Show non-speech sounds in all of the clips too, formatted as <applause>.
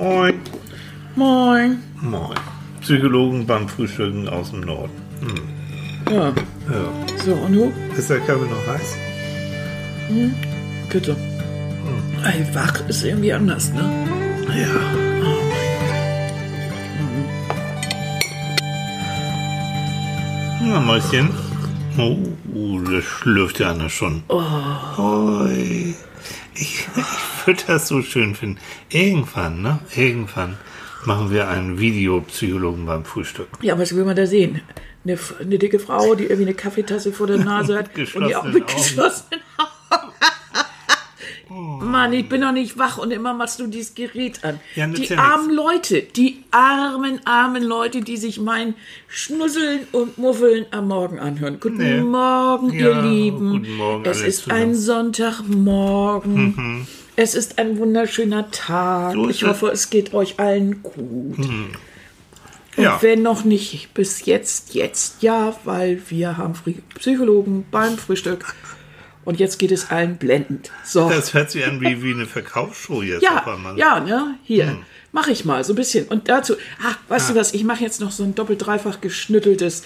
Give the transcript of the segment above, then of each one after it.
Moin. Moin. Moin. Psychologen beim Frühstücken aus dem Norden. Hm. Ja, Ja. so, und du? Ist der Kaffee noch heiß? Bitte. Ey, wach ist irgendwie anders, ne? Ja. Na, Mäuschen. Oh, uh, das schlürft ja einer schon. Oi. Ich, ich würde das so schön finden. Irgendwann, ne? Irgendwann machen wir einen Videopsychologen beim Frühstück. Ja, was will man da sehen? Eine, eine dicke Frau, die irgendwie eine Kaffeetasse vor der Nase hat <laughs> und die auch mit Augen. geschlossenen Augen. <laughs> Mann, ich bin noch nicht wach und immer machst du dieses Gerät an. Ja, die ja nix. armen Leute, die armen, armen Leute, die sich mein Schnusseln und Muffeln am Morgen anhören. Guten Nee. Morgen, Ja, ihr Lieben. guten Morgen es ist zusammen. ein Sonntagmorgen. Es ist ein wunderschöner Tag. So ich hoffe, es geht euch allen gut. Und Ja. wenn noch nicht bis jetzt, jetzt ja, weil wir haben Psychologen beim Frühstück. Und jetzt geht es allen blendend. So. Das hört sich an wie, wie eine Verkaufsshow jetzt ja, auf einmal. ja, ne? Hier. Hm. Mache ich mal so ein bisschen. Und dazu, ach, weißt du was, ich mache jetzt noch so ein doppelt dreifach geschnütteltes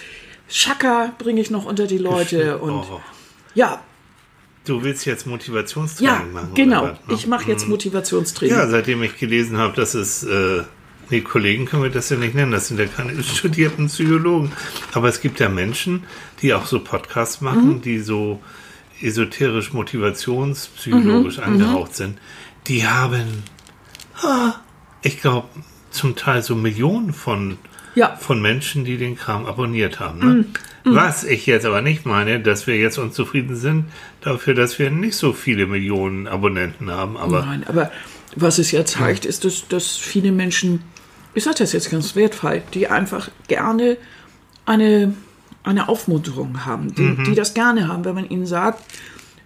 Schaka bringe ich noch unter die Leute. Und Oh. ja, Du willst jetzt Motivationstraining ja, machen? genau. Oder was, ne? Ich mache jetzt Motivationstraining. Ja, seitdem ich gelesen habe, dass es, äh, nee, Kollegen können wir das ja nicht nennen, das sind ja keine <laughs> studierten Psychologen. Aber es gibt ja Menschen, die auch so Podcasts machen, Mhm. die so esoterisch motivationspsychologisch Mhm, angehaucht sind. Die haben, ah, ich glaube, zum Teil so Millionen von, Ja. von Menschen, die den Kram abonniert haben. Ne? Was ich jetzt aber nicht meine, dass wir jetzt unzufrieden sind dafür, dass wir nicht so viele Millionen Abonnenten haben. Aber Nein, aber was es ja zeigt, ist, dass, dass viele Menschen, ich sage das jetzt ganz wertfrei, die einfach gerne eine, eine Aufmunterung haben, die, die das gerne haben, wenn man ihnen sagt,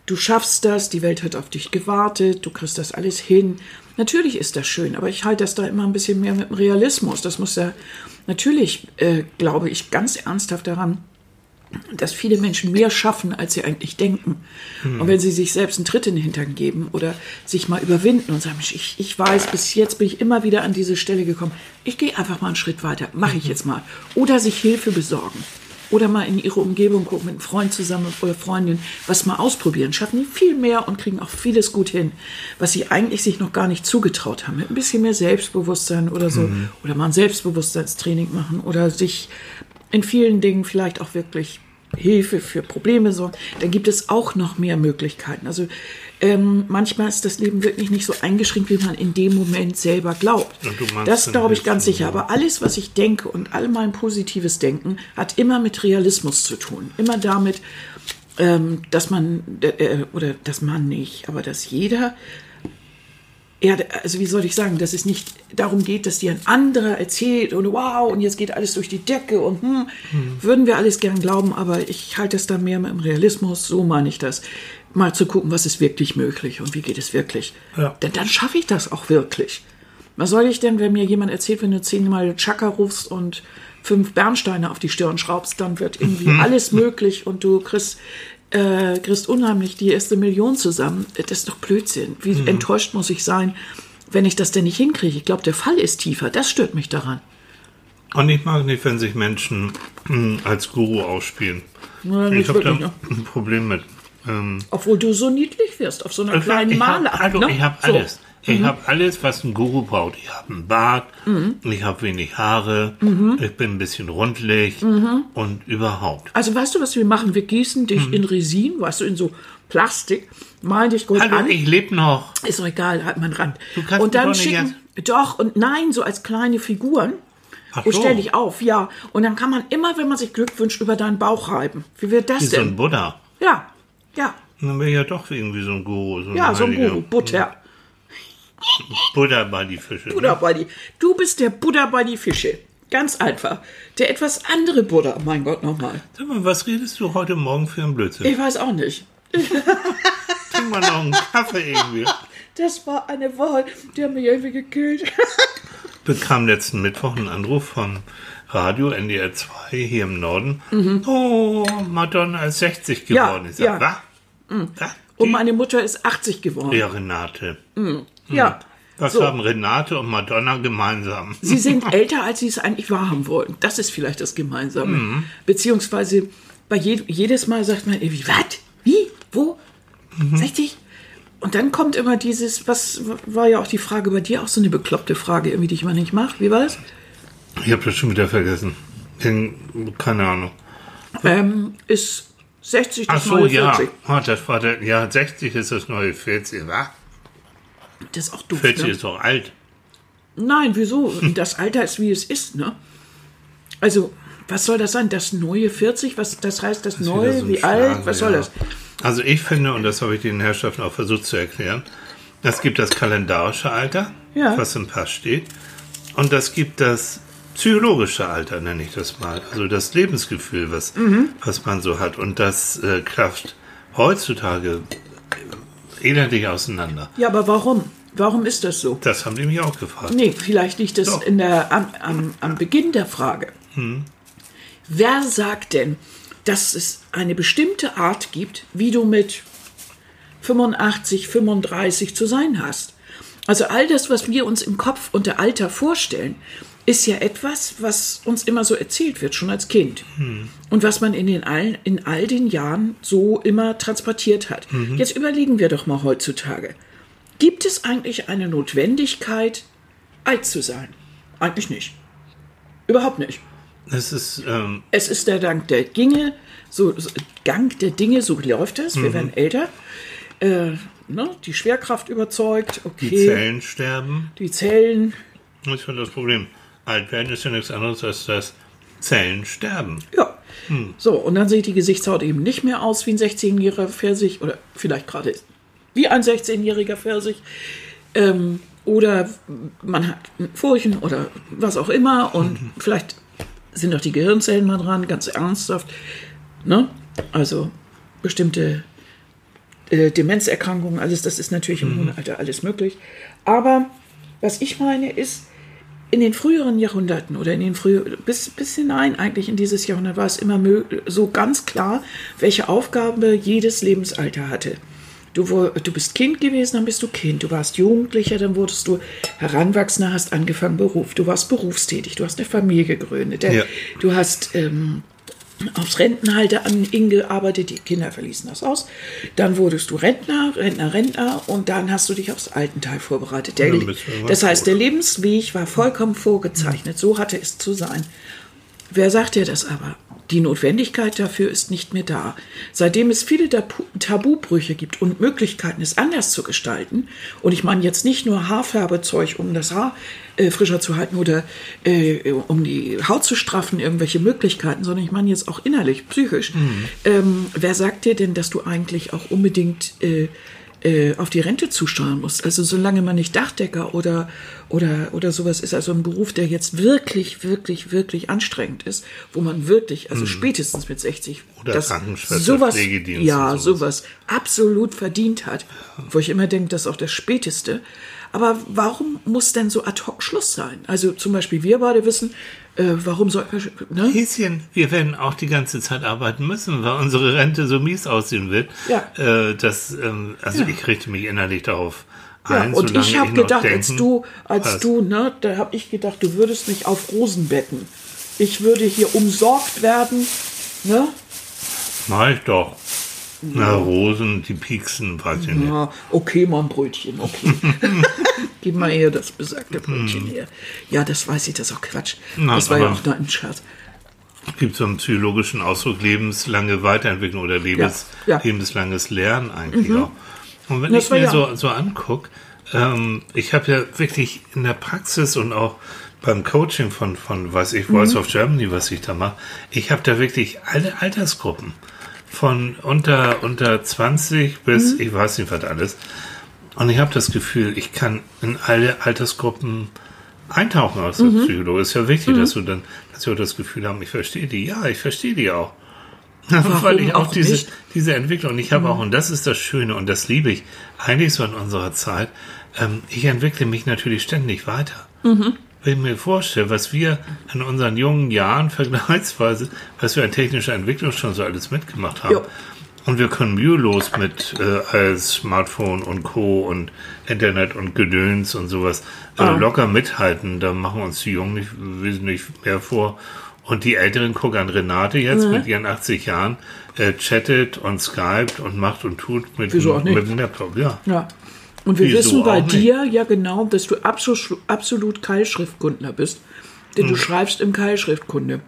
du schaffst das, die Welt hat auf dich gewartet, du kriegst das alles hin. Natürlich ist das schön, aber ich halte das da immer ein bisschen mehr mit dem Realismus. Das muss ja, natürlich äh, glaube ich ganz ernsthaft daran, dass viele Menschen mehr schaffen, als sie eigentlich denken. Und wenn sie sich selbst einen Tritt in den Hintern geben oder sich mal überwinden und sagen, ich, ich weiß, bis jetzt bin ich immer wieder an diese Stelle gekommen. Ich gehe einfach mal einen Schritt weiter, mache ich jetzt mal. Oder sich Hilfe besorgen. Oder mal in ihre Umgebung gucken, mit einem Freund zusammen oder Freundin, was mal ausprobieren. Schaffen die viel mehr und kriegen auch vieles gut hin, was sie eigentlich sich noch gar nicht zugetraut haben. Mit ein bisschen mehr Selbstbewusstsein oder so. Oder mal ein Selbstbewusstseinstraining machen oder sich in vielen Dingen vielleicht auch wirklich Hilfe für Probleme sorgen, dann gibt es auch noch mehr Möglichkeiten. Also ähm, manchmal ist das Leben wirklich nicht so eingeschränkt, wie man in dem Moment selber glaubt. Das glaube ich ganz sicher. Aber alles, was ich denke und all mein positives Denken, hat immer mit Realismus zu tun. Immer damit, ähm, dass man, äh, oder dass man nicht, aber dass jeder ja, also wie soll ich sagen, dass es nicht darum geht, dass dir ein anderer erzählt und wow, und jetzt geht alles durch die Decke und hm, würden wir alles gern glauben, aber ich halte es da mehr dem Realismus, so meine ich das. Mal zu gucken, was ist wirklich möglich und wie geht es wirklich. Ja. Denn dann schaffe ich das auch wirklich. Was soll ich denn, wenn mir jemand erzählt, wenn du zehnmal Chaka rufst und fünf Bernsteine auf die Stirn schraubst, dann wird irgendwie alles möglich und du kriegst, äh, kriegst unheimlich die erste Million zusammen. Das ist doch Blödsinn. Wie enttäuscht muss ich sein, wenn ich das denn nicht hinkriege? Ich glaube, der Fall ist tiefer. Das stört mich daran. Und ich mag nicht, wenn sich Menschen mh, als Guru ausspielen. Nicht ich habe da wirklich, ne? ein Problem mit. Ähm, Obwohl du so niedlich wirst auf so einer kleinen ich Male. habe also, ne? ich hab So. Mhm. alles. Ich habe alles, was ein Guru braucht. Ich habe einen Bart, ich habe wenig Haare, Mhm. ich bin ein bisschen rundlich und überhaupt. Also weißt du, was wir machen? Wir gießen dich in Resin, weißt du, in so Plastik, malen dich gut Hallo, an. ich lebe noch. Ist doch egal, halt mein Rand. Du kannst und dann schicken, doch, und nein, so als kleine Figuren. Ach und so. stell dich auf, ja. Und dann kann man immer, wenn man sich Glück wünscht, über deinen Bauch reiben. Wie wird das Wie so ein denn? Buddha. ja, ja, Dann wäre ich ja doch irgendwie so ein Guru. So ein ja, so ein Heiliger. Guru, Butter. Buddha bei die Fische. Buddha Ne? bei die. Du bist der Buddha bei die Fische. Ganz einfach. Der etwas andere Buddha, mein Gott nochmal. Sag mal, was redest du heute Morgen für einen Blödsinn? Ich weiß auch nicht. <laughs> Trink mal noch einen Kaffee irgendwie. Das war eine Wahl, die haben mich irgendwie gekillt. <laughs> bekam letzten Mittwoch einen Anruf vom Radio NDR 2 hier im Norden. Oh, Madonna ist 60 Mhm. Ja, geworden. ich sag, ja. was? Was? Und meine Mutter ist 80 geworden. Ja, Renate. Ja. Was So. haben Renate und Madonna gemeinsam? Sie sind <laughs> älter, als sie es eigentlich wahrhaben wollen. Das ist vielleicht das Gemeinsame. Mhm. Beziehungsweise bei je, jedes Mal sagt man irgendwie, was? Wie? Wo? Mhm. 60? Und dann kommt immer dieses, was war ja auch die Frage bei dir, auch so eine bekloppte Frage, irgendwie, die ich mal nicht mache. Wie war das? Ich habe das schon wieder vergessen. Keine Ahnung. Ähm, ist 60 das Ach so, neue ja. 40. Oh, das war der, ja, 60 ist das neue 40, wa? Das ist auch doof. 40 Ne? ist doch alt. Nein, wieso? Das Alter ist, wie es ist, ne? Also, was soll das sein? Das neue 40? Was, das heißt das, wieder neue? so wie Schlager, alt? Was soll ja. das? Also ich finde, und das habe ich den Herrschaften auch versucht zu erklären, es gibt das kalendarische Alter, Ja. was im Pass steht, und es gibt das psychologische Alter, nenne ich das mal. Also das Lebensgefühl, was, Mhm. was man so hat. Und das äh, klafft heutzutage elendig auseinander. Ja, aber warum? Warum ist das so? Das haben die mich auch gefragt. Nee, vielleicht liegt das Doch. in der, am, am, am Beginn der Frage. Wer sagt denn, dass es eine bestimmte Art gibt, wie du mit 85, 35 zu sein hast? Also all das, was wir uns im Kopf unter Alter vorstellen, ist ja etwas, was uns immer so erzählt wird, schon als Kind. Und was man in, den all, in all den Jahren so immer transportiert hat. Jetzt überlegen wir doch mal heutzutage. Gibt es eigentlich eine Notwendigkeit, alt zu sein? Eigentlich nicht. Überhaupt nicht. Es ist, ähm, Es ist der Dank der Dinge, so, so Gang der Dinge, so läuft es. Mhm. Wir werden älter. Äh, ne? Die Schwerkraft überzeugt, okay. die Zellen sterben. Die Zellen, Das ist ja das Problem. Alt werden ist ja nichts anderes als das Zellen sterben. ja. Hm. So, und dann sieht die Gesichtshaut eben nicht mehr aus wie ein 16-jähriger Pfirsich oder vielleicht gerade wie ein 16-jähriger Pfirsich. Ähm, oder man hat Furchen oder was auch immer und Mhm. vielleicht sind auch die Gehirnzellen mal dran, ganz ernsthaft. Ne? Also bestimmte äh, Demenzerkrankungen, alles, das ist natürlich im hohen Alter alles möglich. Aber was ich meine ist, in den früheren Jahrhunderten oder in den früheren, bis, bis hinein eigentlich in dieses Jahrhundert war es immer so ganz klar, welche Aufgabe jedes Lebensalter hatte. Du, du bist Kind gewesen, dann bist du Kind. Du warst Jugendlicher, dann wurdest du Heranwachsender, hast angefangen Beruf. Du warst berufstätig, du hast eine Familie gegründet. Ja. Du hast ähm, aufs Rentenhalter an Ing gearbeitet, die Kinder verließen das Haus. Dann wurdest du Rentner, Rentner, Rentner und dann hast du dich aufs Altenteil vorbereitet. Der, irgendwann das heißt, der Lebensweg war vollkommen vorgezeichnet. So hatte es zu sein. Wer sagt dir das aber? Die Notwendigkeit dafür ist nicht mehr da. Seitdem es viele Tabu- Tabubrüche gibt und Möglichkeiten, es anders zu gestalten, und ich meine jetzt nicht nur Haarfärbezeug, um das Haar äh, frischer zu halten oder äh, um die Haut zu straffen, irgendwelche Möglichkeiten, sondern ich meine jetzt auch innerlich, psychisch. Ähm, wer sagt dir denn, dass du eigentlich auch unbedingt äh, äh, auf die Rente zusteuern musst. Also solange man nicht Dachdecker oder, oder, oder sowas ist, also ein Beruf, der jetzt wirklich, wirklich, wirklich anstrengend ist, wo man wirklich, also spätestens mit 60, Mhm. Oder das Krankenschwester, sowas, Pflegedienst ja, sowas. sowas. absolut verdient hat. Wo ich immer denke, das ist auch das Späteste. Aber warum muss denn so ad hoc Schluss sein? Also zum Beispiel wir beide wissen, äh, warum soll, ne? Häschen, wir werden auch die ganze Zeit arbeiten müssen, weil unsere Rente so mies aussehen wird. Ja. Äh, das, ähm, also Ja. ich richte mich innerlich darauf Ja, ein. und ich habe gedacht, als denken- du, als Was? du, ne, da habe ich gedacht, du würdest mich auf Rosen betten. Ich würde hier umsorgt werden, ne? Mach ich doch. Na, Rosen, die pieksen, weiß ich nicht. Ja, okay, mal ein Brötchen, okay. <laughs> Gib mal eher das besagte Brötchen her. Ja, das weiß ich, das ist auch Quatsch. Na, das war ja auch nur ein Scherz. Es gibt so einen psychologischen Ausdruck, lebenslange Weiterentwicklung oder lebens, Ja, ja. lebenslanges Lernen eigentlich auch. Und wenn Das ich mir ja- so, so angucke, ähm, ich habe ja wirklich in der Praxis und auch beim Coaching von, von weiß ich, Voice Mhm. of Germany, was ich da mache, ich habe da wirklich alle Altersgruppen. Von unter, unter 20 bis, Mhm. ich weiß nicht was alles. Und ich habe das Gefühl, ich kann in alle Altersgruppen eintauchen als Mhm. Psychologe. Ist ja wichtig, dass du dann, dass wir auch das Gefühl haben, ich verstehe die. Ja, ich verstehe die auch. <laughs> Weil ich auch auch diese, nicht? diese Entwicklung, und ich habe auch, und das ist das Schöne, und das liebe ich eigentlich so in unserer Zeit, ähm, ich entwickle mich natürlich ständig weiter. Mhm. Wenn ich mir vorstelle, was wir in unseren jungen Jahren <laughs> vergleichsweise, was wir an technischer Entwicklung schon so alles mitgemacht haben. Jo. Und wir können mühelos mit äh, als Smartphone und Co. und Internet und Gedöns und sowas äh, Ah. locker mithalten. Da machen uns die Jungen nicht wesentlich mehr vor. Und die Älteren gucken an Renate jetzt Mhm. mit ihren 80 Jahren, äh, chattet und skypt und macht und tut mit, Wieso auch nicht? mit dem Laptop. Ja. Ja. Und wir Wieso wissen bei auch nicht? dir ja genau, dass du absolut, absolut Keilschriftkundler bist. Denn du schreibst im Keilschriftkunde.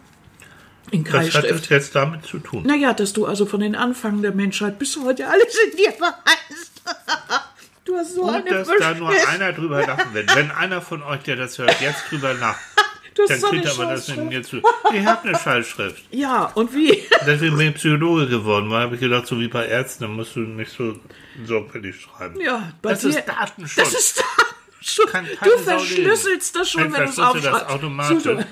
In Was Hm. hat das Keilschrift. jetzt damit zu tun? Naja, dass du also von den Anfang der Menschheit bis heute alles in dir verheißt. <laughs> Du hast so Gut, eine dass da nur einer drüber lachen wird. Wenn einer von euch, der das hört, jetzt drüber lacht, <laughs> Du hast dann so kriegt aber das Scheißschrift. mir zu. Ich habe eine Schallschrift. Ja, und wie? Deswegen bin ich Psychologe geworden, weil habe ich gedacht, so wie bei Ärzten, dann musst du nicht so sorgfältig schreiben. Ja, bei das dir, ist Datenschutz. Das ist Datenschutz. Kann keine Du verschlüsselst das schon, Ich wenn du es verschlüssel das aufschreibst. automatisch.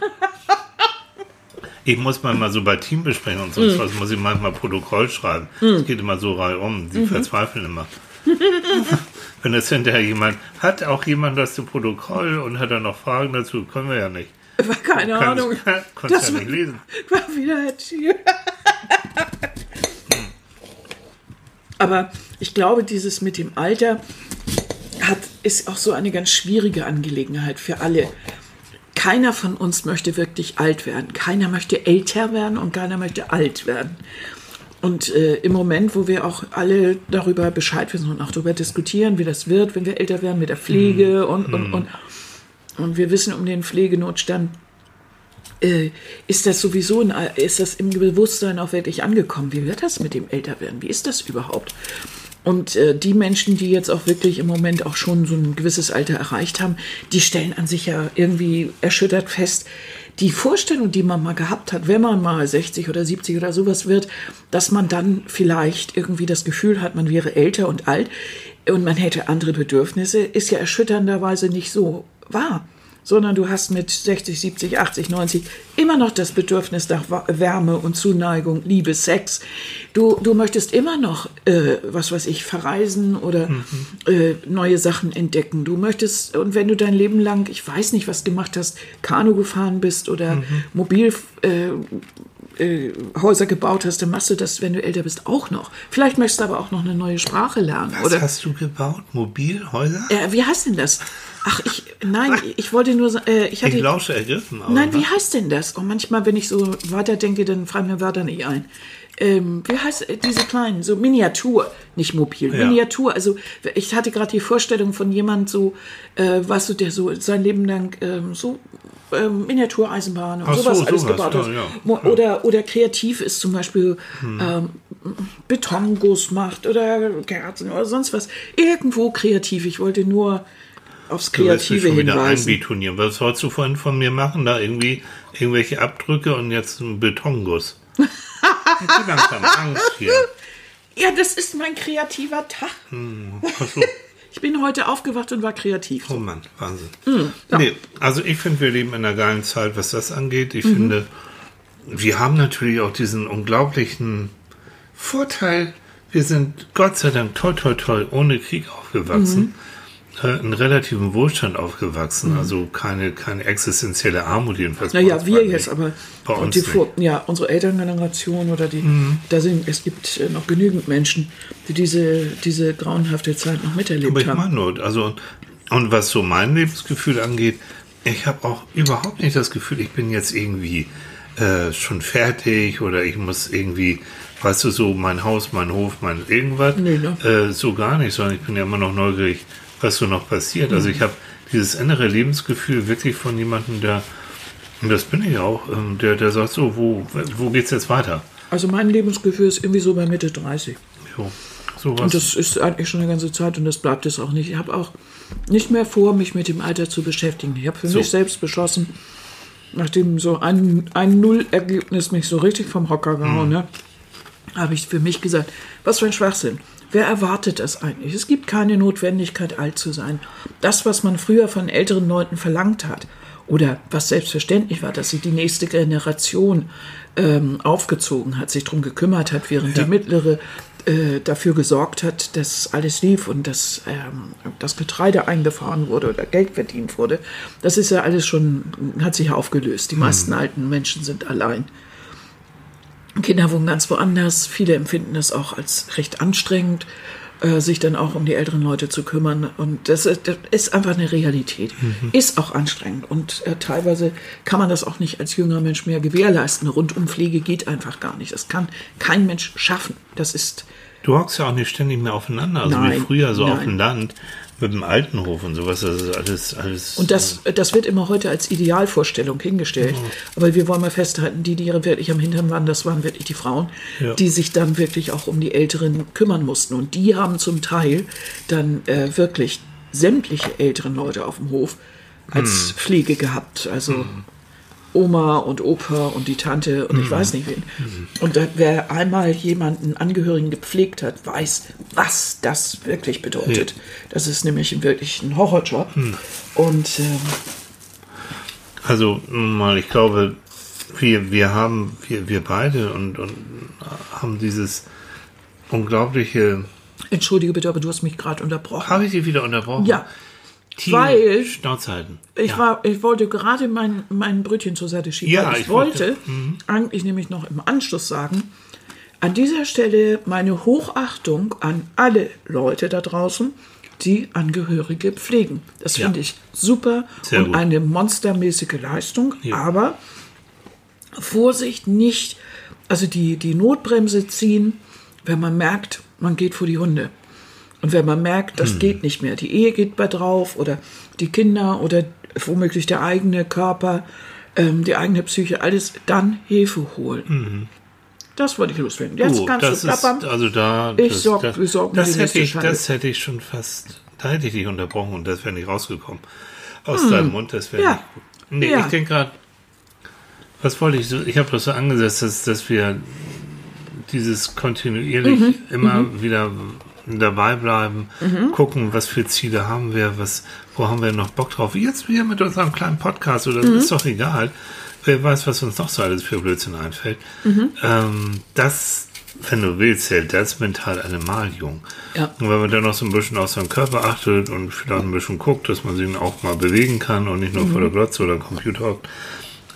Ich muss manchmal so bei Teambesprechungen und Mhm. sonst was, muss ich manchmal Protokoll schreiben. Es geht immer so reihum, die Mhm. verzweifeln immer. <laughs> Wenn das hinterher jemand, hat auch jemand das zu Protokoll und hat er noch Fragen dazu, können wir ja nicht. Keine Ahnung. <laughs> Kannst, kannst Das ja war- nicht lesen. <laughs> war wieder Herr Aber ich glaube, dieses mit dem Alter hat, ist auch so eine ganz schwierige Angelegenheit für alle. Keiner von uns möchte wirklich alt werden. Keiner möchte älter werden und keiner möchte alt werden. Und äh, im Moment, wo wir auch alle darüber Bescheid wissen und auch darüber diskutieren, wie das wird, wenn wir älter werden mit der Pflege und, und, und, und wir wissen um den Pflegenotstand, äh, ist das sowieso, in, ist das im Bewusstsein auch wirklich angekommen? Wie wird das mit dem Älterwerden? Wie ist das überhaupt? Und äh, die Menschen, die jetzt auch wirklich im Moment auch schon so ein gewisses Alter erreicht haben, die stellen an sich ja irgendwie erschüttert fest, die Vorstellung, die man mal gehabt hat, wenn man mal 60 oder 70 oder sowas wird, dass man dann vielleicht irgendwie das Gefühl hat, man wäre älter und alt und man hätte andere Bedürfnisse, ist ja erschütternderweise nicht so wahr sondern du hast mit 60, 70, 80, 90 immer noch das Bedürfnis nach Wärme und Zuneigung, Liebe, Sex. Du, du möchtest immer noch, äh, was weiß ich, verreisen oder äh, neue Sachen entdecken. Du möchtest, und wenn du dein Leben lang, ich weiß nicht, was gemacht hast, Kanu gefahren bist oder mobil äh, äh, Häuser gebaut hast, dann machst du das, wenn du älter bist, auch noch. Vielleicht möchtest du aber auch noch eine neue Sprache lernen. Was oder hast du gebaut? Mobilhäuser? äh, wie heißt denn das? Ach, ich, nein, <laughs> ich wollte nur, sa- äh, ich hatte, ich lausche ergriffen. nein, was? wie heißt denn das? Und manchmal, wenn ich so weiterdenke, dann fallen mir Wörter nicht ein. Ähm, wie heißt äh, diese kleinen, so Miniatur, nicht mobil, Ja. Miniatur. Also ich hatte gerade die Vorstellung von jemand so, äh, weißt du, der so sein Leben lang ähm, so ähm, Miniatureisenbahn und Ach so, sowas alles sowas, gebaut ja, hat. ja, klar. Oder, oder kreativ ist zum Beispiel ähm, Betonguss macht oder Kerzen oder sonst was. Irgendwo kreativ. Ich wollte nur aufs Du Kreative schon wieder hinweisen. einbetonieren. Was wolltest du vorhin von mir machen? Da irgendwie irgendwelche Abdrücke und jetzt ein Betonguss. <laughs> Langsam Angst hier. <laughs> Ja, das ist mein kreativer Tag. So. <laughs> Ich bin heute aufgewacht und war kreativ. Oh Mann, Wahnsinn. Hm, nee, also ich finde, wir leben in einer geilen Zeit, was das angeht. Mhm. Ich finde, wir haben natürlich auch diesen unglaublichen Vorteil. Wir sind Gott sei Dank toll, toll, toll ohne Krieg aufgewachsen. Mhm. Äh, in relativem Wohlstand aufgewachsen, also keine, keine existenzielle Armut jedenfalls. Naja, wir jetzt nicht. aber. Bei und uns die. Mhm. Vor, ja, unsere Elterngeneration oder die, da sind, es gibt äh, noch genügend Menschen, die diese, diese grauenhafte Zeit noch miterlebt Aber ich haben. meine nur, also, und was so mein Lebensgefühl angeht, ich habe auch überhaupt nicht das Gefühl, ich bin jetzt irgendwie äh, schon fertig oder ich muss irgendwie, weißt du, so mein Haus, mein Hof, mein irgendwas. Nee, ne? äh, so gar nicht, sondern ich bin ja immer noch neugierig, was so noch passiert. Also ich habe dieses innere Lebensgefühl wirklich von jemandem, der, und das bin ich auch, ähm, der, der sagt so, wo, wo geht's jetzt weiter? Also mein Lebensgefühl ist irgendwie so bei Mitte 30. Jo, sowas. Und das ist eigentlich schon eine ganze Zeit und das bleibt es auch nicht. Ich habe auch nicht mehr vor, mich mit dem Alter zu beschäftigen. Ich habe für So. mich selbst beschlossen, nachdem so ein, ein Null-Ergebnis mich so richtig vom Hocker gehauen hat, habe ich für mich gesagt, was für ein Schwachsinn. Wer erwartet das eigentlich? Es gibt keine Notwendigkeit, alt zu sein. Das, was man früher von älteren Leuten verlangt hat, oder was selbstverständlich war, dass sie die nächste Generation ähm, aufgezogen hat, sich darum gekümmert hat, während die mittlere äh, dafür gesorgt hat, dass alles lief und dass ähm, das Getreide eingefahren wurde oder Geld verdient wurde. Das ist ja alles schon, hat sich ja aufgelöst. Die meisten alten Menschen sind allein. Kinder wohnen ganz woanders. Viele empfinden das auch als recht anstrengend, äh, sich dann auch um die älteren Leute zu kümmern. Und das ist, das ist einfach eine Realität. Ist auch anstrengend. Und äh, teilweise kann man das auch nicht als jüngerer Mensch mehr gewährleisten. Rundumpflege geht einfach gar nicht. Das kann kein Mensch schaffen. Das ist Du hockst ja auch nicht ständig mehr aufeinander, also wie Nein, früher so auf nein. dem Land mit dem Altenhof und sowas. Das ist alles, alles. Und das, das wird immer heute als Idealvorstellung hingestellt. Aber wir wollen mal festhalten, die, die wirklich am Hintern waren, das waren wirklich die Frauen, Ja. die sich dann wirklich auch um die Älteren kümmern mussten. Und die haben zum Teil dann äh, wirklich sämtliche älteren Leute auf dem Hof als Pflege gehabt. Also Oma und Opa und die Tante und ich weiß nicht wen. Und da, wer einmal jemanden Angehörigen gepflegt hat, weiß, was das wirklich bedeutet. Das ist nämlich wirklich ein Horrorjob. Und ähm, Also mal, ich glaube, wir, wir haben, wir, wir beide und, und haben dieses unglaubliche. entschuldige bitte, aber du hast mich gerade unterbrochen. Habe ich sie wieder unterbrochen? Ja, Team weil- Schnauze halten. Ich, ja. war, ich wollte gerade mein, mein Brötchen zur Seite schieben. Ja, ich, ich wollte- wollte eigentlich nämlich noch im Anschluss sagen, an dieser Stelle meine Hochachtung an alle Leute da draußen, die Angehörige pflegen. Das Ja. finde ich super Sehr und gut. eine monstermäßige Leistung. Ja. Aber Vorsicht nicht, also die, die Notbremse ziehen, wenn man merkt, man geht vor die Hunde. Und wenn man merkt, das geht nicht mehr, die Ehe geht bei drauf oder die Kinder oder womöglich der eigene Körper, ähm, die eigene Psyche, alles, dann Hilfe holen. Das wollte ich loswerden. Jetzt Oh, kannst das du ist, plappern. also da, Ich das, sorg- das, wir sorgen das, hätte ich, das hätte ich schon fast, da hätte ich dich unterbrochen und das wäre nicht rausgekommen. Aus deinem Mund, das wäre Hm. Ja. nicht gut. Nee, Ja. ich denke gerade, was wollte ich so, ich habe das so angesetzt, dass, dass wir dieses kontinuierlich Mhm. immer wieder dabei bleiben, Mhm. gucken, was für Ziele haben wir, was, wo haben wir noch Bock drauf. Jetzt wieder mit unserem kleinen Podcast, oder Mhm. ist doch egal. Wer weiß, was uns noch so alles für Blödsinn einfällt. Mhm. Ähm, das, wenn du willst, hält das mental Animalium. Ja. Und wenn man dann noch so ein bisschen auf seinen Körper achtet und vielleicht ein bisschen guckt, dass man sich auch mal bewegen kann und nicht nur vor der Glotze oder am Computer hockt,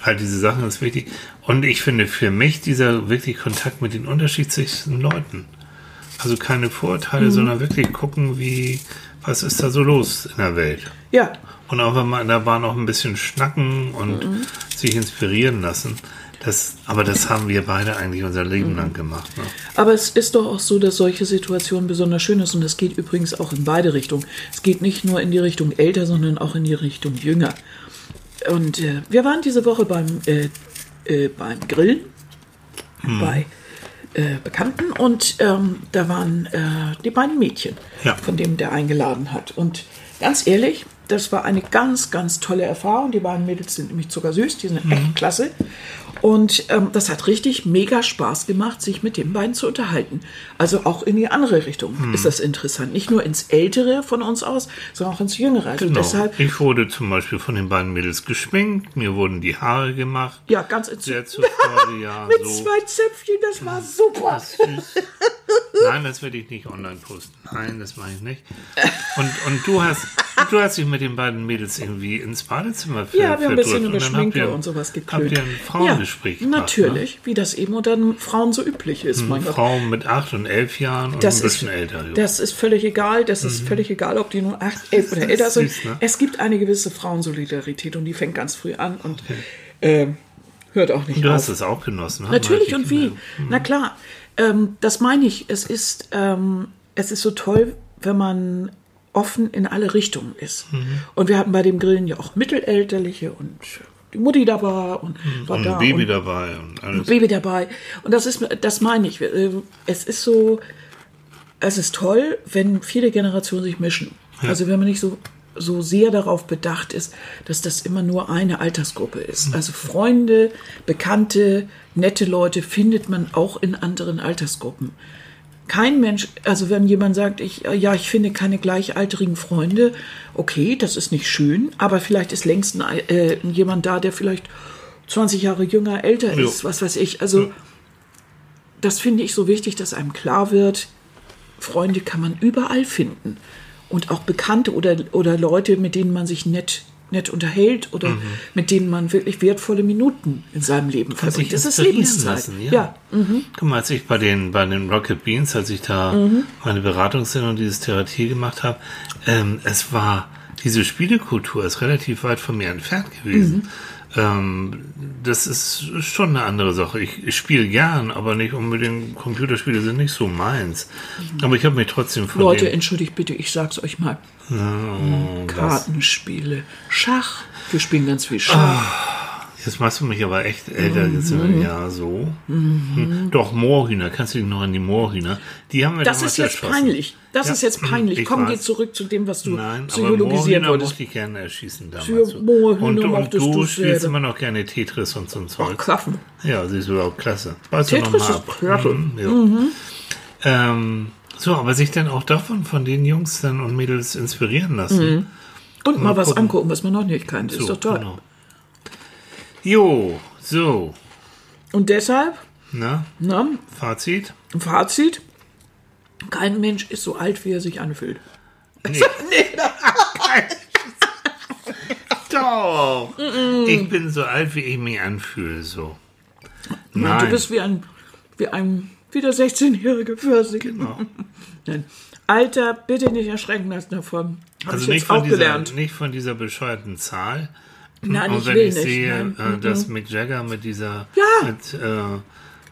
all diese Sachen ist wichtig. Und ich finde für mich dieser wirklich Kontakt mit den unterschiedlichsten Leuten. Also keine Vorurteile, sondern wirklich gucken, wie, was ist da so los in der Welt. Ja, Und auch wenn man in der Bahn auch ein bisschen schnacken und sich inspirieren lassen. Das, aber das haben wir beide eigentlich unser Leben lang gemacht. Ne? Aber es ist doch auch so, dass solche Situationen besonders schön ist und das geht übrigens auch in beide Richtungen. Es geht nicht nur in die Richtung älter, sondern auch in die Richtung jünger. Und äh, wir waren diese Woche beim, äh, äh, beim Grillen bei äh, Bekannten und ähm, da waren äh, die beiden Mädchen, Ja. von dem der eingeladen hat. Und ganz ehrlich, das war eine ganz, ganz tolle Erfahrung. Die beiden Mädels sind nämlich zuckersüß, die sind echt klasse. Und ähm, das hat richtig mega Spaß gemacht, sich mit den beiden zu unterhalten. Also auch in die andere Richtung ist das interessant. Nicht nur ins Ältere von uns aus, sondern auch ins Jüngere. Also Genau. deshalb, Ich wurde zum Beispiel von den beiden Mädels geschminkt, mir wurden die Haare gemacht. ja, ganz ins Sehr zur Freude, ja. <laughs> Mit so. zwei Zöpfchen, das war super. Süß. Nein, das werde ich nicht online posten. Nein, das mache ich nicht. Und, und du hast du hast dich mit den beiden Mädels irgendwie ins Badezimmer ver Ja, wir haben ein bisschen über Schminke ihr- und sowas geklönt. Habt ihr ein Frauengespräch ja, gemacht, Natürlich, wie das eben unter den Frauen so üblich ist. Ne? Gott. Frauen mit acht und elf Jahren und Das ein ist, bisschen älter. jo. das ist völlig egal. Das ist völlig egal, ob die nur acht, elf oder älter sind. süß, ne? Es gibt eine gewisse Frauensolidarität und die fängt ganz früh an und ähm, hört auch nicht du auf. hast es auch genossen. ne? Natürlich und wie. Kinder- Na klar, ähm, das meine ich. Es ist, ähm, es ist so toll, wenn man offen in alle Richtungen ist. Mhm. Und wir hatten bei dem Grillen ja auch Mittelälterliche und die Mutti dabei und war Und da ein Baby und dabei und alles. Baby dabei. Und das ist, das meine ich. Äh, Es ist so, es ist toll, wenn viele Generationen sich mischen. Also wenn man nicht so, so sehr darauf bedacht ist, dass das immer nur eine Altersgruppe ist. Also Freunde, Bekannte, nette Leute findet man auch in anderen Altersgruppen. Kein Mensch, also wenn jemand sagt, ich, ja, ich finde keine gleichaltrigen Freunde, okay, das ist nicht schön, aber vielleicht ist längst ein, äh, jemand da, der vielleicht 20 Jahre jünger, älter ist, was weiß ich. Also das finde ich so wichtig, dass einem klar wird, Freunde kann man überall finden. Und auch Bekannte oder, oder Leute, mit denen man sich nett nett unterhält oder mit denen man wirklich wertvolle Minuten in seinem Leben verbringt. sich Das ist Lebenszeit. lassen, ja. ja. Guck mal, als ich bei den, bei den Rocket Beans, als ich da Mhm. meine Beratungssendung, dieses Therapie gemacht habe, ähm, es war, diese Spielekultur ist relativ weit von mir entfernt gewesen. Mhm. Ähm, das ist schon eine andere Sache. Ich, ich spiele gern, aber nicht unbedingt, Computerspiele sind nicht so meins. Aber ich habe mich trotzdem von Mhm. Leute, entschuldigt bitte, ich sag's euch mal. Oh? Kartenspiele, Schach. Wir spielen ganz viel Schach. Jetzt machst du mich aber echt älter. Jetzt Mhm. wir ja so. Hm. Doch, Moorhühner. Kannst du dich noch an die Moorhühner? Die haben wir Das ist jetzt erschossen. peinlich. Das Ja, ist jetzt peinlich. ich Komm, geh zurück zu dem, was du Nein, aber Moorhühner wolltest. mochte ich gerne erschießen damals. Für. Moorhühner und, und du du spielst immer noch gerne Tetris und so ein Zeug. Klaffen. Ja, siehst du auch klasse. Weißt Tetris mal ist klasse. Mhm, ja. Ähm, so, aber sich dann auch davon, von den Jungs dann und Mädels inspirieren lassen. Und mal was gucken. angucken, was man noch nicht kennt. So, ist doch toll. genau. Jo, so. Und deshalb, Na, na, Fazit? Fazit, kein Mensch ist so alt, wie er sich anfühlt. Nee. <laughs> Doch. Ich bin so alt, wie ich mich anfühle, so. Nein. Du bist wie ein, wie ein, wie der 16-jährige Pfirsich. Genau. <laughs> Nein. Alter, bitte nicht erschrecken lassen davon. Habe Also ich nicht von, dieser, gelernt. nicht von dieser bescheuerten Zahl. Nein, Und ich wenn will ich nicht. sehe, Nein. äh, dass Mick Jagger mit dieser, Ja. mit, äh,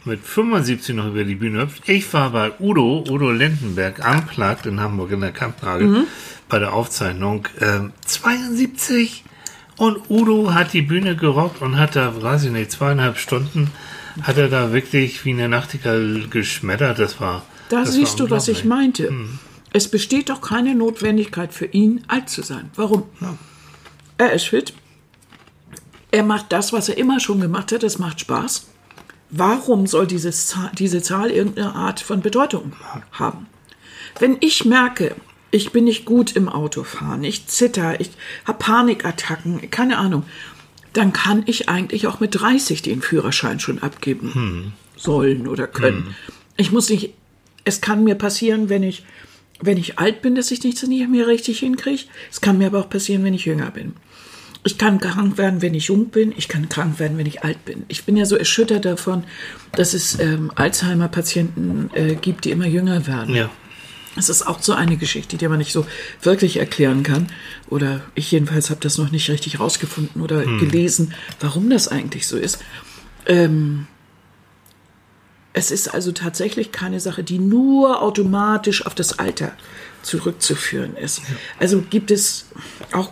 mit 75 noch über die Bühne hüpft. Ich war bei Udo, Udo Lindenberg, unplugged in Hamburg in der Kampnagel, Mhm. bei der Aufzeichnung, ähm, 72 und Udo hat die Bühne gerockt und hat da, weiß ich nicht, zweieinhalb Stunden hat er da wirklich wie eine Nachtigall geschmettert. Das war. Da das siehst war du, was ich meinte. Es besteht doch keine Notwendigkeit für ihn, alt zu sein. Warum? Er ist fit. Er macht das, was er immer schon gemacht hat. Es macht Spaß. Warum soll dieses diese Zahl irgendeine Art von Bedeutung haben? Wenn ich merke, ich bin nicht gut im Autofahren, ich zitter, ich habe Panikattacken, keine Ahnung, dann kann ich eigentlich auch mit 30 den Führerschein schon abgeben sollen oder können. Ich muss nicht, es kann mir passieren, wenn ich, wenn ich alt bin, dass ich nichts nicht mehr richtig hinkriege. Es kann mir aber auch passieren, wenn ich jünger bin. Ich kann krank werden, wenn ich jung bin. Ich kann krank werden, wenn ich alt bin. Ich bin ja so erschüttert davon, dass es ähm, Alzheimer-Patienten äh, gibt, die immer jünger werden. Ja. Es ist auch so eine Geschichte, die man nicht so wirklich erklären kann. Oder ich jedenfalls habe das noch nicht richtig rausgefunden oder gelesen, warum das eigentlich so ist. Ähm, es ist also tatsächlich keine Sache, die nur automatisch auf das Alter zurückzuführen ist. Also gibt es auch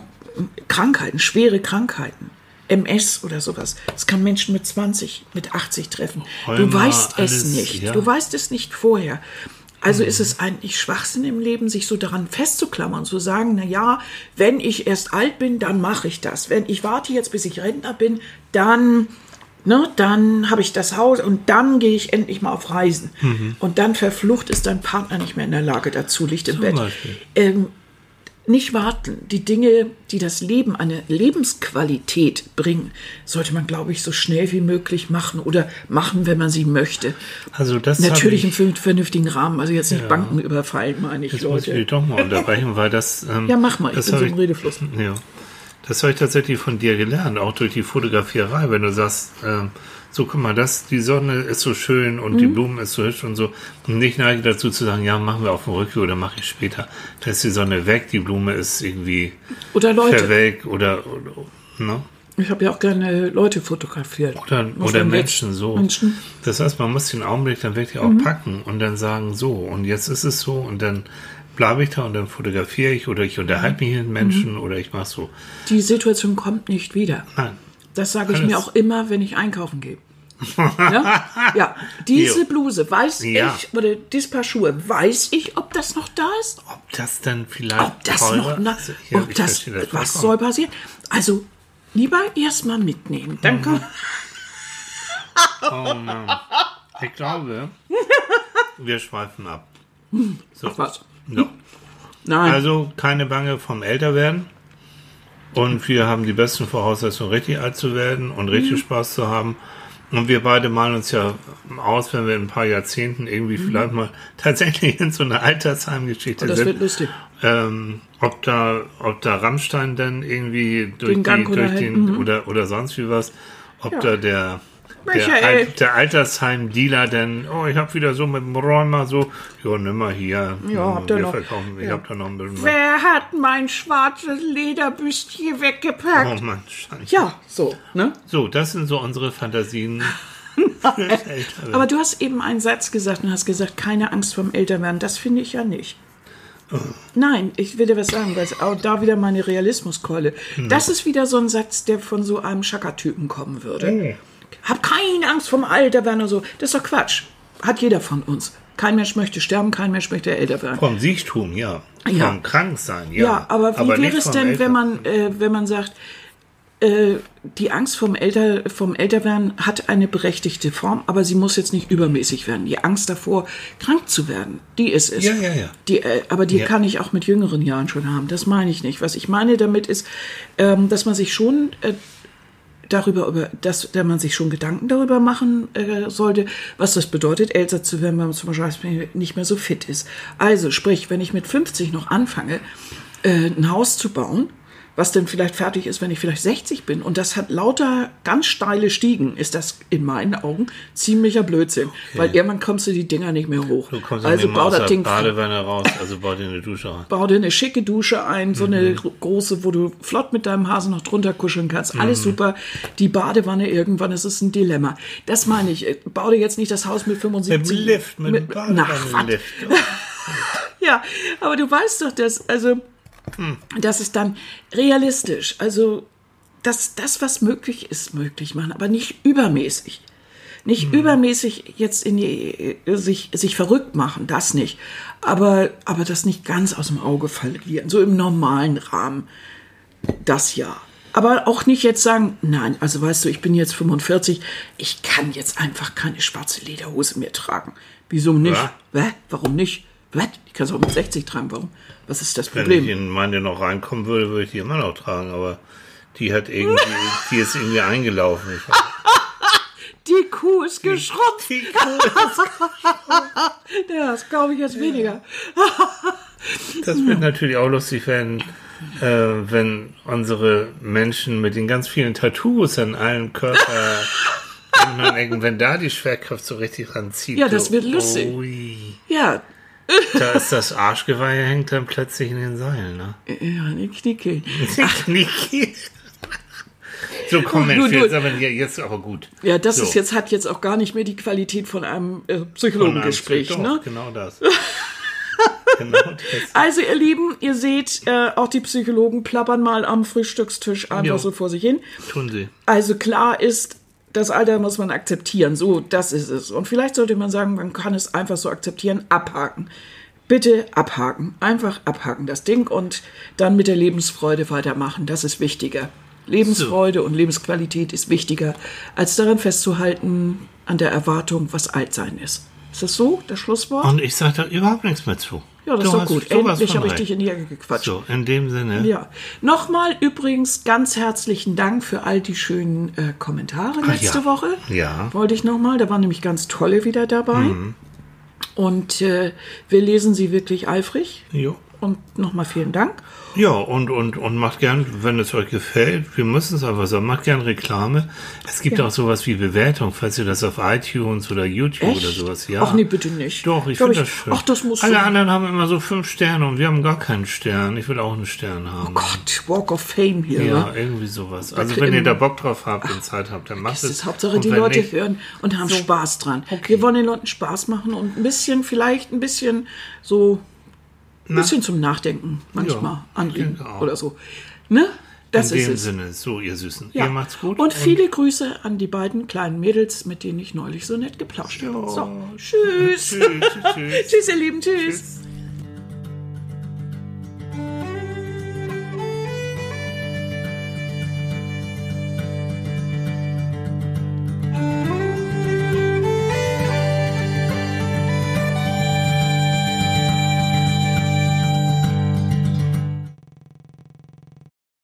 Krankheiten, schwere Krankheiten. MS oder sowas. Das kann Menschen mit 20, mit 80 treffen. du Rheuma, weißt es alles, nicht. ja. Du weißt es nicht vorher. Also ist es eigentlich Schwachsinn im Leben, sich so daran festzuklammern, zu sagen, na ja, wenn ich erst alt bin, dann mache ich das. Wenn ich warte jetzt, bis ich Rentner bin, dann, ne, dann habe ich das Haus und dann gehe ich endlich mal auf Reisen. Und dann verflucht ist dein Partner nicht mehr in der Lage dazu, liegt im Zum Bett. Ähm, nicht warten. Die Dinge, die das Leben, eine Lebensqualität bringen, sollte man, glaube ich, so schnell wie möglich machen oder machen, wenn man sie möchte. Also das Natürlich hab im ich, vernünftigen Rahmen, also jetzt nicht Ja. Banken überfallen, meine ich, Jetzt muss ich Leute. doch mal unterbrechen, weil das. Ähm, Ja, mach mal, ich das bin so im Redefluss. Ja. Das habe ich tatsächlich von dir gelernt, auch durch die Fotografierei, wenn du sagst, ähm, so guck mal, das, die Sonne ist so schön und Mhm. die Blumen ist so hübsch und so. Und nicht neige dazu zu sagen, ja, machen wir auf dem Rückweg oder mache ich später. Da ist die Sonne weg, die Blume ist irgendwie Oder Leute. verwelkt oder, oder ne? Ich habe ja auch gerne Leute fotografiert. Oder, oder Menschen so. Menschen. Das heißt, man muss den Augenblick dann wirklich Mhm. auch packen und dann sagen, so, und jetzt ist es so und dann bleibe ich da und dann fotografiere ich oder ich unterhalte mich mit Menschen Mhm. oder ich mache so. Die Situation kommt nicht wieder. Nein. Das sage ich Alles. mir auch immer, wenn ich einkaufen gehe. ja? <laughs> ja, diese Jo. Bluse weiß Ja. ich, oder dieses Paar Schuhe, weiß ich, ob das noch da ist? Ob das dann vielleicht Ob das teurer noch, na, ist? Ja, ob das, das was soll passieren? Also, lieber erstmal mitnehmen. Dann Mhm. <laughs> Oh Mann. Ich glaube, wir schweifen ab. So. was? Ja. Nein, Also keine Bange vom Älterwerden. Und wir haben die besten Voraussetzungen, richtig alt zu werden und richtig Mhm. Spaß zu haben. Und wir beide malen uns ja aus, wenn wir in ein paar Jahrzehnten irgendwie vielleicht mal <laughs> tatsächlich in so eine Altersheimgeschichte Oh, das sind. wird lustig. Ähm, ob da, ob da Rammstein dann irgendwie durch Den Gang die, durch oder- den mhm. oder oder sonst wie was, ob Ja. da der der, Michael. Al der Altersheim-Dealer denn, oh, ich habe wieder so mit dem Rheuma so, ja, nimm mal hier, Ja, habt ihr noch. verkaufen, ich Ja. hab da noch ein bisschen was. Wer hat mein schwarzes Lederbüstchen weggepackt? Oh Mann, Scheiße. Ja, so, ne? So, das sind so unsere Fantasien. <laughs> Aber du hast eben einen Satz gesagt und hast gesagt, keine Angst vorm Älterwerden. Das finde ich ja nicht. Nein, ich will dir was sagen, weil es auch da wieder meine Realismuskeule. Das ist wieder so ein Satz, der von so einem Schackertypen kommen würde. Hab keine Angst vom Älterwerden oder so. Das ist doch Quatsch. Hat jeder von uns. Kein Mensch möchte sterben, kein Mensch möchte älter werden. Vom Siechtum, ja. Ja. Vom Kranksein, ja. Ja, aber wie nicht wäre es denn, wenn man, äh, wenn man sagt, äh, die Angst vom, Älter, vom Älterwerden hat eine berechtigte Form, aber sie muss jetzt nicht übermäßig werden. Die Angst davor, krank zu werden, die ist es. Ja, ja, ja. Die, äh, aber die Ja. kann ich auch mit jüngeren Jahren schon haben. Das meine ich nicht. Was ich meine damit ist, ähm, dass man sich schon äh, darüber, über, dass dass man sich schon Gedanken darüber machen äh, sollte, was das bedeutet, älter zu werden, wenn man zum Beispiel nicht mehr so fit ist. Also sprich, wenn ich mit 50 noch anfange, äh, ein Haus zu bauen, was denn vielleicht fertig ist, wenn ich vielleicht 60 bin, und das hat lauter ganz steile Stiegen, ist das in meinen Augen ziemlicher Blödsinn, weil irgendwann kommst du die Dinger nicht mehr hoch. Du kommst also bau das Ding Badewanne raus, also bau dir eine Dusche rein. bau dir eine schicke Dusche ein, so eine gro- große, wo du flott mit deinem Hasen noch drunter kuscheln kannst. Alles super. Die Badewanne irgendwann, es ist ein Dilemma. Das meine ich. Bau dir jetzt nicht das Haus mit 75. Mit dem Lift, mit dem Na, was? Badewanne-Lift. <laughs> Ja, aber du weißt doch, dass, also, das ist dann realistisch. Also, dass das, was möglich ist, möglich machen, aber nicht übermäßig. Nicht übermäßig jetzt in die, sich, sich verrückt machen, das nicht. Aber, aber das nicht ganz aus dem Auge verlieren, so im normalen Rahmen. Das ja. Aber auch nicht jetzt sagen, nein, also weißt du, ich bin jetzt 45, ich kann jetzt einfach keine schwarze Lederhose mehr tragen. Wieso nicht? Ja. Hä? Warum nicht? Was? Ich kann es auch mit 60 tragen. Warum? Was ist das Wenn Problem? ich in meine noch reinkommen würde, würde ich die immer noch tragen, aber die hat irgendwie, <laughs> die ist irgendwie eingelaufen. Die Kuh ist geschrumpft. Die Kuh Ja, <laughs> das glaube ich jetzt weniger. <laughs> Das wird natürlich auch lustig, wenn, äh, wenn unsere Menschen mit den ganz vielen Tattoos an allen Körper, wenn da die Schwerkraft so richtig ranzieht. Ja, das wird lustig. Ui, Ja, da ist das Arschgeweih hängt dann plötzlich in den Seilen, ne? ja, die Knicke. <laughs> Niki. So, komm, Du, Mensch, jetzt aber, jetzt aber gut. Ja, das so. ist jetzt, hat jetzt auch gar nicht mehr die Qualität von einem äh, Psychologengespräch, ne? Genau das. <laughs> genau das. Also, ihr Lieben, ihr seht, äh, auch die Psychologen plappern mal am Frühstückstisch einfach Jo. so vor sich hin. Tun sie. Also klar ist, das Alter muss man akzeptieren. So, das ist es. Und vielleicht sollte man sagen, man kann es einfach so akzeptieren, abhaken. Bitte abhaken. Einfach abhaken das Ding und dann mit der Lebensfreude weitermachen. Das ist wichtiger. Lebensfreude und Lebensqualität ist wichtiger, als daran festzuhalten, an der Erwartung, was Altsein ist. Ist das so, das Schlusswort? Und ich sage da überhaupt nichts mehr zu. Ja, das Du ist doch gut. Endlich habe ich dich in die Ecke gequatscht. So, in dem Sinne. Ja, nochmal übrigens ganz herzlichen Dank für all die schönen äh, Kommentare letzte ja. Woche. Ja. Mhm. Wollte ich nochmal, da waren nämlich ganz tolle wieder dabei. Und äh, wir lesen sie wirklich eifrig. Jo. Und nochmal vielen Dank. Ja, und, und, und macht gern, wenn es euch gefällt, wir müssen es einfach sagen, macht gern Reklame. Es gibt Ja. auch sowas wie Bewertung, falls ihr das auf iTunes oder YouTube Echt? oder sowas, ja. Ach nee, bitte nicht. Doch, ich finde das schön. Ach, das muss Alle so- anderen haben immer so fünf Sterne und wir haben gar keinen Stern. Ich will auch einen Stern haben. Gott, Walk of Fame hier. Ja, ne? irgendwie sowas. Also wenn ihr da Bock drauf habt und Zeit habt, dann macht Es es. ist Hauptsache, Und die Leute nicht- hören und haben Spaß dran. Wir wollen den Leuten Spaß machen und ein bisschen, vielleicht ein bisschen so, ein bisschen zum Nachdenken manchmal Ja, anregen genau. oder so. Ne? Das In ist dem es. Sinne, so ihr Süßen. Ja. Ihr macht's gut. Und viele Grüße an die beiden kleinen Mädels, mit denen ich neulich so nett geplauscht habe. So, tschüss. Tschüss, tschüss, <laughs> tschüss. Tschüss, ihr Lieben, tschüss. Tschüss.